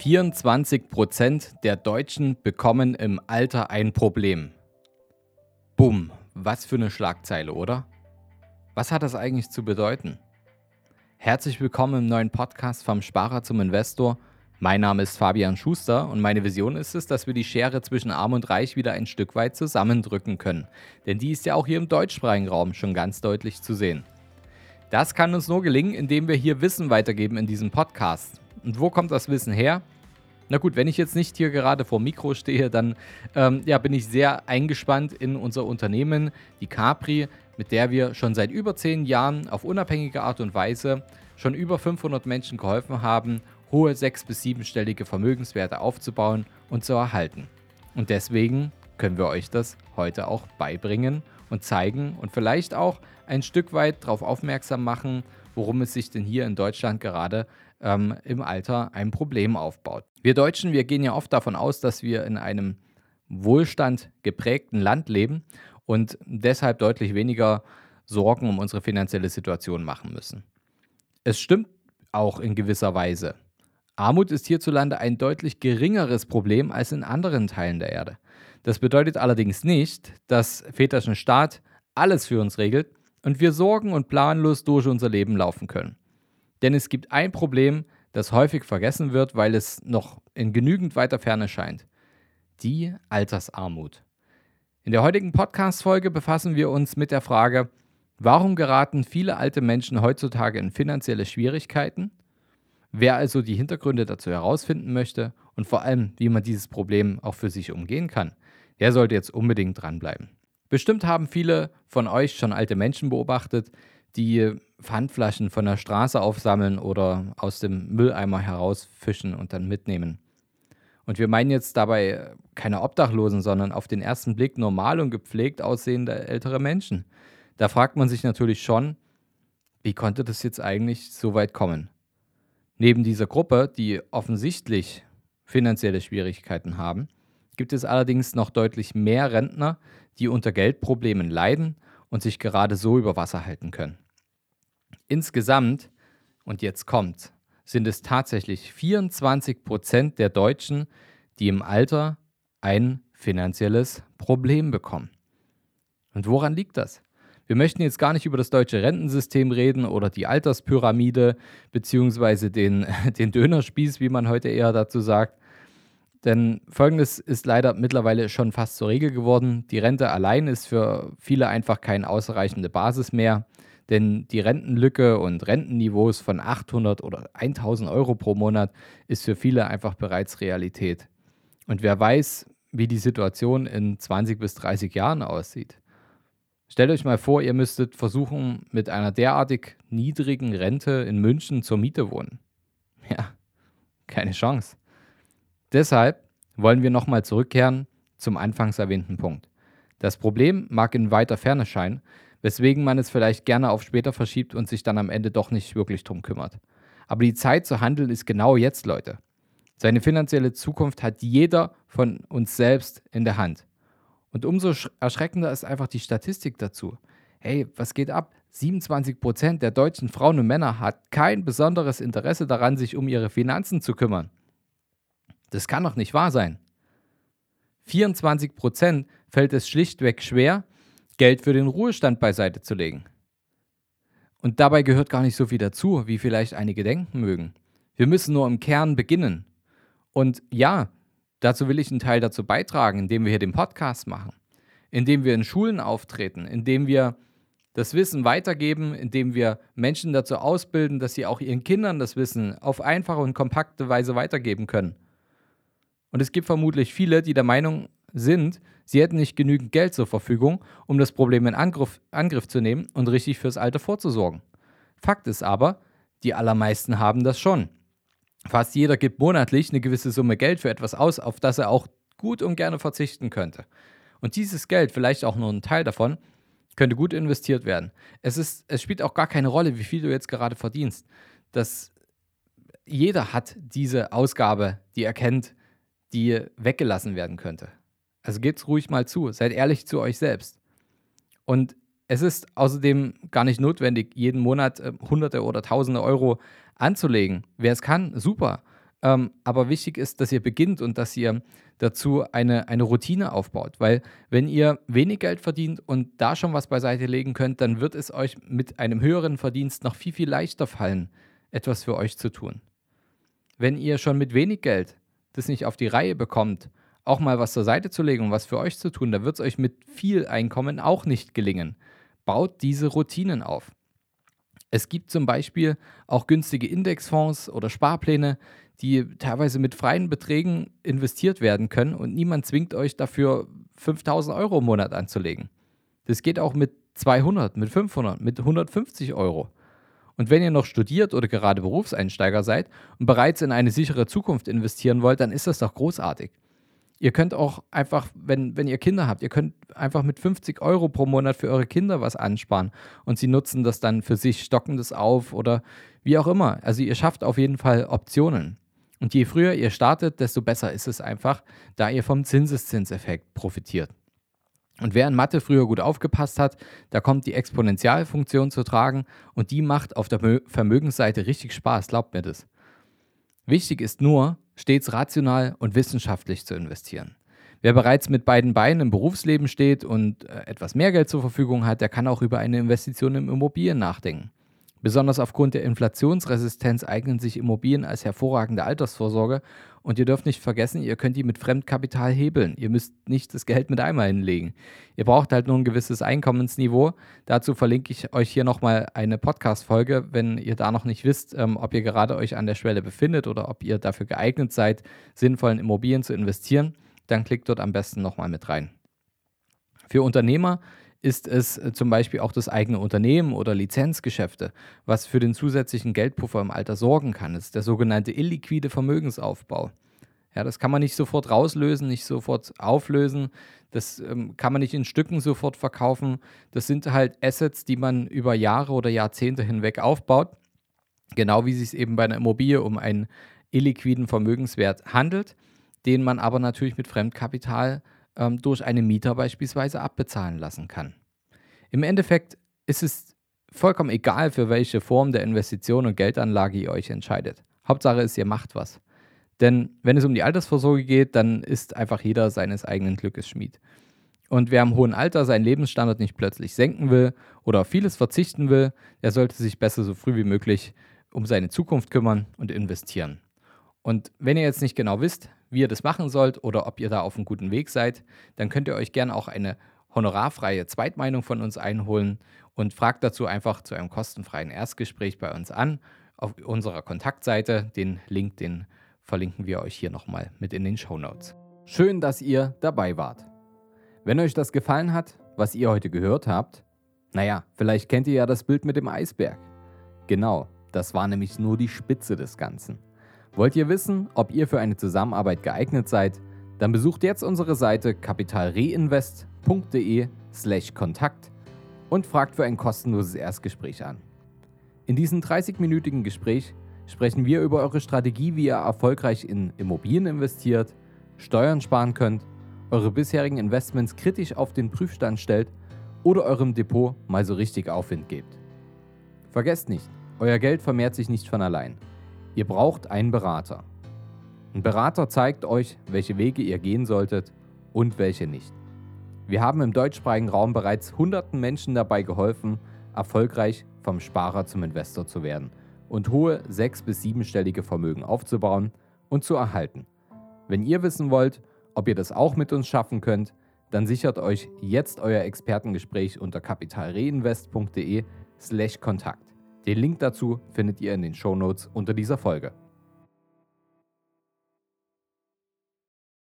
24 Prozent der Deutschen bekommen im Alter ein Problem. Bumm, was für eine Schlagzeile, oder? Was hat das eigentlich zu bedeuten? Herzlich willkommen im neuen Podcast vom Sparer zum Investor. Mein Name ist Fabian Schuster und meine Vision ist es, dass wir die Schere zwischen Arm und Reich wieder ein Stück weit zusammendrücken können. Denn die ist ja auch hier im deutschsprachigen Raum schon ganz deutlich zu sehen. Das kann uns nur gelingen, indem wir hier Wissen weitergeben in diesem Podcast. Und wo kommt das Wissen her? Na gut, wenn ich jetzt nicht hier gerade vor Mikro stehe, dann ähm, ja, bin ich sehr eingespannt in unser Unternehmen, die Capri, mit der wir schon seit über zehn Jahren auf unabhängige Art und Weise schon über 500 Menschen geholfen haben, hohe sechs- bis siebenstellige Vermögenswerte aufzubauen und zu erhalten. Und deswegen können wir euch das heute auch beibringen und zeigen und vielleicht auch ein Stück weit darauf aufmerksam machen, worum es sich denn hier in Deutschland gerade ähm, im Alter ein Problem aufbaut. Wir Deutschen, wir gehen ja oft davon aus, dass wir in einem Wohlstand geprägten Land leben und deshalb deutlich weniger Sorgen um unsere finanzielle Situation machen müssen. Es stimmt auch in gewisser Weise. Armut ist hierzulande ein deutlich geringeres Problem als in anderen Teilen der Erde. Das bedeutet allerdings nicht, dass väterischen Staat alles für uns regelt und wir sorgen und planlos durch unser Leben laufen können. Denn es gibt ein Problem, das häufig vergessen wird, weil es noch in genügend weiter Ferne scheint. Die Altersarmut. In der heutigen Podcast-Folge befassen wir uns mit der Frage, warum geraten viele alte Menschen heutzutage in finanzielle Schwierigkeiten? Wer also die Hintergründe dazu herausfinden möchte und vor allem, wie man dieses Problem auch für sich umgehen kann, der sollte jetzt unbedingt dranbleiben. Bestimmt haben viele von euch schon alte Menschen beobachtet, die Pfandflaschen von der Straße aufsammeln oder aus dem Mülleimer herausfischen und dann mitnehmen. Und wir meinen jetzt dabei keine Obdachlosen, sondern auf den ersten Blick normal und gepflegt aussehende ältere Menschen. Da fragt man sich natürlich schon, wie konnte das jetzt eigentlich so weit kommen? Neben dieser Gruppe, die offensichtlich finanzielle Schwierigkeiten haben, gibt es allerdings noch deutlich mehr Rentner, die unter Geldproblemen leiden und sich gerade so über Wasser halten können. Insgesamt, und jetzt kommt, sind es tatsächlich 24 Prozent der Deutschen, die im Alter ein finanzielles Problem bekommen. Und woran liegt das? Wir möchten jetzt gar nicht über das deutsche Rentensystem reden oder die Alterspyramide beziehungsweise den, den Dönerspieß, wie man heute eher dazu sagt, denn folgendes ist leider mittlerweile schon fast zur Regel geworden. Die Rente allein ist für viele einfach keine ausreichende Basis mehr, denn die Rentenlücke und Rentenniveaus von 800 oder 1000 Euro pro Monat ist für viele einfach bereits Realität. Und wer weiß, wie die Situation in 20 bis 30 Jahren aussieht. Stellt euch mal vor, ihr müsstet versuchen, mit einer derartig niedrigen Rente in München zur Miete wohnen. Ja, keine Chance. Deshalb wollen wir nochmal zurückkehren zum anfangs erwähnten Punkt. Das Problem mag in weiter Ferne scheinen, weswegen man es vielleicht gerne auf später verschiebt und sich dann am Ende doch nicht wirklich drum kümmert. Aber die Zeit zu handeln ist genau jetzt, Leute. Seine finanzielle Zukunft hat jeder von uns selbst in der Hand. Und umso erschreckender ist einfach die Statistik dazu. Hey, was geht ab? 27% der deutschen Frauen und Männer hat kein besonderes Interesse daran, sich um ihre Finanzen zu kümmern. Das kann doch nicht wahr sein. 24 Prozent fällt es schlichtweg schwer, Geld für den Ruhestand beiseite zu legen. Und dabei gehört gar nicht so viel dazu, wie vielleicht einige denken mögen. Wir müssen nur im Kern beginnen. Und ja, dazu will ich einen Teil dazu beitragen, indem wir hier den Podcast machen, indem wir in Schulen auftreten, indem wir das Wissen weitergeben, indem wir Menschen dazu ausbilden, dass sie auch ihren Kindern das Wissen auf einfache und kompakte Weise weitergeben können. Und es gibt vermutlich viele, die der Meinung sind, sie hätten nicht genügend Geld zur Verfügung, um das Problem in Angriff, Angriff zu nehmen und richtig fürs Alter vorzusorgen. Fakt ist aber, die allermeisten haben das schon. Fast jeder gibt monatlich eine gewisse Summe Geld für etwas aus, auf das er auch gut und gerne verzichten könnte. Und dieses Geld, vielleicht auch nur ein Teil davon, könnte gut investiert werden. Es, ist, es spielt auch gar keine Rolle, wie viel du jetzt gerade verdienst. Das, jeder hat diese Ausgabe, die er kennt, die weggelassen werden könnte. Also gebt's ruhig mal zu, seid ehrlich zu euch selbst. Und es ist außerdem gar nicht notwendig, jeden Monat äh, Hunderte oder Tausende Euro anzulegen. Wer es kann, super. Ähm, aber wichtig ist, dass ihr beginnt und dass ihr dazu eine, eine Routine aufbaut. Weil wenn ihr wenig Geld verdient und da schon was beiseite legen könnt, dann wird es euch mit einem höheren Verdienst noch viel, viel leichter fallen, etwas für euch zu tun. Wenn ihr schon mit wenig Geld das nicht auf die Reihe bekommt, auch mal was zur Seite zu legen und was für euch zu tun, da wird es euch mit viel Einkommen auch nicht gelingen. Baut diese Routinen auf. Es gibt zum Beispiel auch günstige Indexfonds oder Sparpläne, die teilweise mit freien Beträgen investiert werden können und niemand zwingt euch dafür 5000 Euro im Monat anzulegen. Das geht auch mit 200, mit 500, mit 150 Euro. Und wenn ihr noch studiert oder gerade Berufseinsteiger seid und bereits in eine sichere Zukunft investieren wollt, dann ist das doch großartig. Ihr könnt auch einfach, wenn, wenn ihr Kinder habt, ihr könnt einfach mit 50 Euro pro Monat für eure Kinder was ansparen und sie nutzen das dann für sich, stocken das auf oder wie auch immer. Also ihr schafft auf jeden Fall Optionen. Und je früher ihr startet, desto besser ist es einfach, da ihr vom Zinseszinseffekt profitiert. Und wer in Mathe früher gut aufgepasst hat, da kommt die Exponentialfunktion zu tragen und die macht auf der Vermögensseite richtig Spaß, glaubt mir das. Wichtig ist nur, stets rational und wissenschaftlich zu investieren. Wer bereits mit beiden Beinen im Berufsleben steht und äh, etwas mehr Geld zur Verfügung hat, der kann auch über eine Investition in Immobilien nachdenken. Besonders aufgrund der Inflationsresistenz eignen sich Immobilien als hervorragende Altersvorsorge und ihr dürft nicht vergessen, ihr könnt die mit Fremdkapital hebeln. Ihr müsst nicht das Geld mit einmal hinlegen. Ihr braucht halt nur ein gewisses Einkommensniveau. Dazu verlinke ich euch hier nochmal eine Podcast-Folge, wenn ihr da noch nicht wisst, ähm, ob ihr gerade euch an der Schwelle befindet oder ob ihr dafür geeignet seid, sinnvoll in Immobilien zu investieren. Dann klickt dort am besten nochmal mit rein. Für Unternehmer ist es äh, zum Beispiel auch das eigene Unternehmen oder Lizenzgeschäfte, was für den zusätzlichen Geldpuffer im Alter sorgen kann. Das ist der sogenannte illiquide Vermögensaufbau. Ja, das kann man nicht sofort rauslösen, nicht sofort auflösen. Das ähm, kann man nicht in Stücken sofort verkaufen. Das sind halt Assets, die man über Jahre oder Jahrzehnte hinweg aufbaut. Genau wie es sich eben bei einer Immobilie um einen illiquiden Vermögenswert handelt, den man aber natürlich mit Fremdkapital ähm, durch einen Mieter beispielsweise abbezahlen lassen kann. Im Endeffekt ist es vollkommen egal, für welche Form der Investition und Geldanlage ihr euch entscheidet. Hauptsache ist, ihr macht was. Denn wenn es um die Altersvorsorge geht, dann ist einfach jeder seines eigenen Glückes Schmied. Und wer im hohen Alter seinen Lebensstandard nicht plötzlich senken will oder auf vieles verzichten will, der sollte sich besser so früh wie möglich um seine Zukunft kümmern und investieren. Und wenn ihr jetzt nicht genau wisst, wie ihr das machen sollt oder ob ihr da auf einem guten Weg seid, dann könnt ihr euch gerne auch eine honorarfreie Zweitmeinung von uns einholen und fragt dazu einfach zu einem kostenfreien Erstgespräch bei uns an auf unserer Kontaktseite. Den Link, den verlinken wir euch hier nochmal mit in den Show Notes. Schön, dass ihr dabei wart. Wenn euch das gefallen hat, was ihr heute gehört habt, naja, vielleicht kennt ihr ja das Bild mit dem Eisberg. Genau, das war nämlich nur die Spitze des Ganzen. Wollt ihr wissen, ob ihr für eine Zusammenarbeit geeignet seid? Dann besucht jetzt unsere Seite kapitalreinvest.de/slash Kontakt und fragt für ein kostenloses Erstgespräch an. In diesem 30-minütigen Gespräch sprechen wir über eure Strategie, wie ihr erfolgreich in Immobilien investiert, Steuern sparen könnt, eure bisherigen Investments kritisch auf den Prüfstand stellt oder eurem Depot mal so richtig Aufwind gebt. Vergesst nicht, euer Geld vermehrt sich nicht von allein. Ihr braucht einen Berater. Ein Berater zeigt euch, welche Wege ihr gehen solltet und welche nicht. Wir haben im deutschsprachigen Raum bereits hunderten Menschen dabei geholfen, erfolgreich vom Sparer zum Investor zu werden und hohe sechs- bis siebenstellige Vermögen aufzubauen und zu erhalten. Wenn ihr wissen wollt, ob ihr das auch mit uns schaffen könnt, dann sichert euch jetzt euer Expertengespräch unter kapitalreinvest.de/kontakt. Den Link dazu findet ihr in den Shownotes unter dieser Folge.